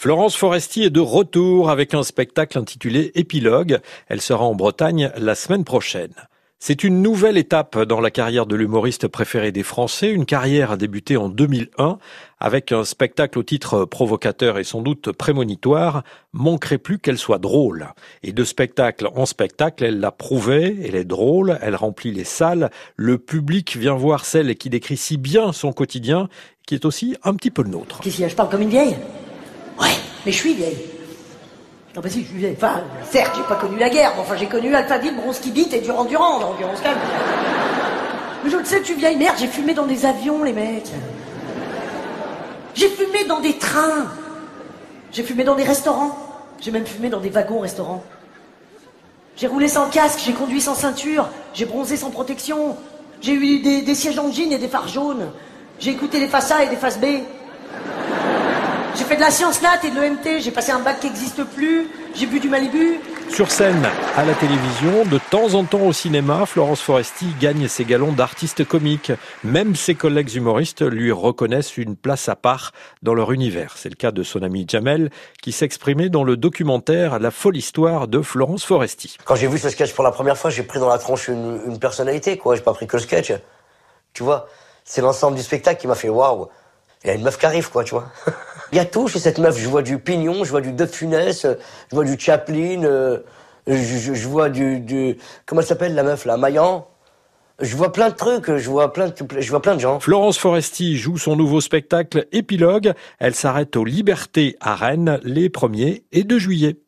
Florence Foresti est de retour avec un spectacle intitulé Épilogue. Elle sera en Bretagne la semaine prochaine. C'est une nouvelle étape dans la carrière de l'humoriste préféré des Français, une carrière a débuté en 2001 avec un spectacle au titre provocateur et sans doute prémonitoire, manquerait plus qu'elle soit drôle. Et de spectacle en spectacle, elle l'a prouvé, elle est drôle, elle remplit les salles, le public vient voir celle qui décrit si bien son quotidien, qui est aussi un petit peu le nôtre. Qu'est-ce qu'il y a Je parle comme une vieille Ouais, mais je suis vieille. Non, mais si, je suis vieille. Enfin, certes, j'ai pas connu la guerre, mais enfin, j'ai connu Alphaville, Bronski Beat et Durand Durand, donc on se calme. Mais je le sais, tu vieille merde, j'ai fumé dans des avions, les mecs. J'ai fumé dans des trains. J'ai fumé dans des restaurants. J'ai même fumé dans des wagons restaurants. J'ai roulé sans casque, j'ai conduit sans ceinture, j'ai bronzé sans protection. J'ai eu des, sièges en jean et des phares jaunes. J'ai écouté des faces A et des faces B. J'ai fait de la science nat et de l'EMT, j'ai passé un bac qui n'existe plus, j'ai bu du Malibu. Sur scène, à la télévision, de temps en temps au cinéma, Florence Foresti gagne ses galons d'artiste comique. Même ses collègues humoristes lui reconnaissent une place à part dans leur univers. C'est le cas de son ami Jamel, qui s'exprimait dans le documentaire La folle histoire de Florence Foresti. Quand j'ai vu ce sketch pour la première fois, j'ai pris dans la tronche une, une personnalité, quoi. J'ai pas pris que le sketch. Tu vois, c'est l'ensemble du spectacle qui m'a fait waouh. Il y a une meuf qui arrive, quoi, tu vois. Il y a tout chez cette meuf. Je vois du Pignon, je vois du De Funès, je vois du Chaplin, euh, je, je, vois du, du, comment elle s'appelle la meuf là, Maillan. Je vois plein de trucs, je vois plein de, je vois plein de gens. Florence Foresti joue son nouveau spectacle Épilogue. Elle s'arrête aux Libertés à Rennes les 1er et 2 juillet.